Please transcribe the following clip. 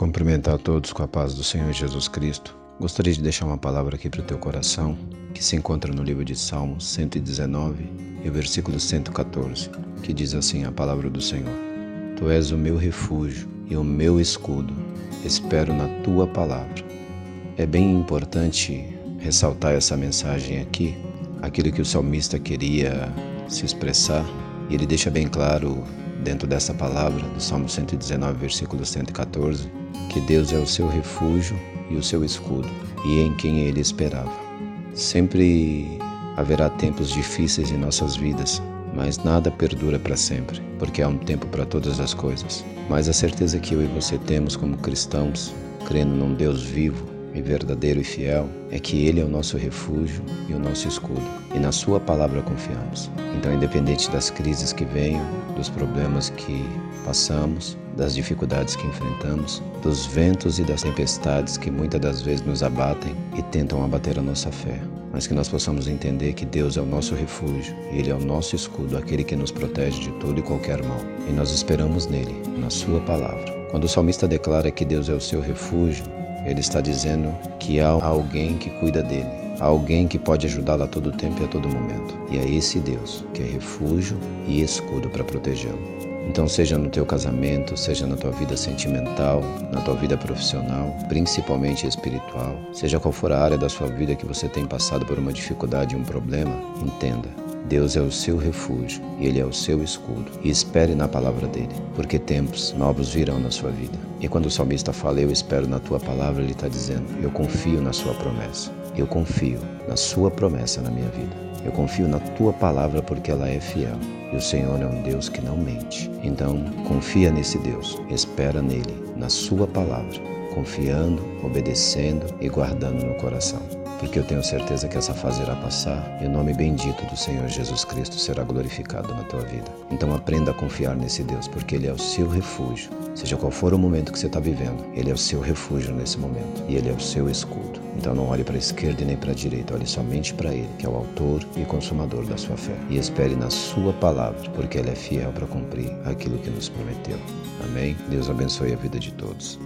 cumprimentar a todos com a paz do Senhor Jesus Cristo. Gostaria de deixar uma palavra aqui para o teu coração, que se encontra no livro de Salmos 119 e o versículo 114, que diz assim a palavra do Senhor: Tu és o meu refúgio e o meu escudo, espero na tua palavra. É bem importante ressaltar essa mensagem aqui, aquilo que o salmista queria se expressar, e ele deixa bem claro dentro dessa palavra, do Salmo 119, versículo 114, que Deus é o seu refúgio e o seu escudo, e em quem ele esperava. Sempre haverá tempos difíceis em nossas vidas, mas nada perdura para sempre, porque há um tempo para todas as coisas. Mas a certeza que eu e você temos como cristãos, crendo num Deus vivo, e verdadeiro e fiel é que Ele é o nosso refúgio e o nosso escudo, e na Sua palavra confiamos. Então, independente das crises que venham, dos problemas que passamos, das dificuldades que enfrentamos, dos ventos e das tempestades que muitas das vezes nos abatem e tentam abater a nossa fé, mas que nós possamos entender que Deus é o nosso refúgio Ele é o nosso escudo, aquele que nos protege de todo e qualquer mal. E nós esperamos nele, na Sua palavra. Quando o salmista declara que Deus é o seu refúgio, ele está dizendo que há alguém que cuida dele, alguém que pode ajudá-lo a todo tempo e a todo momento. E é esse Deus que é refúgio e escudo para protegê-lo. Então, seja no teu casamento, seja na tua vida sentimental, na tua vida profissional, principalmente espiritual, seja qual for a área da sua vida que você tem passado por uma dificuldade, um problema, entenda, Deus é o seu refúgio e Ele é o seu escudo. E espere na palavra dele, porque tempos novos virão na sua vida. E quando o salmista fala, Eu espero na tua palavra, ele está dizendo, Eu confio na sua promessa. Eu confio na sua promessa na minha vida. Eu confio na tua palavra porque ela é fiel. E o Senhor é um Deus que não mente. Então, confia nesse Deus, espera nele, na sua palavra, confiando, obedecendo e guardando no coração porque eu tenho certeza que essa fase irá passar e o nome bendito do Senhor Jesus Cristo será glorificado na tua vida. Então aprenda a confiar nesse Deus, porque Ele é o seu refúgio. Seja qual for o momento que você está vivendo, Ele é o seu refúgio nesse momento e Ele é o seu escudo. Então não olhe para a esquerda e nem para a direita, olhe somente para Ele, que é o autor e consumador da sua fé. E espere na Sua palavra, porque Ele é fiel para cumprir aquilo que nos prometeu. Amém? Deus abençoe a vida de todos.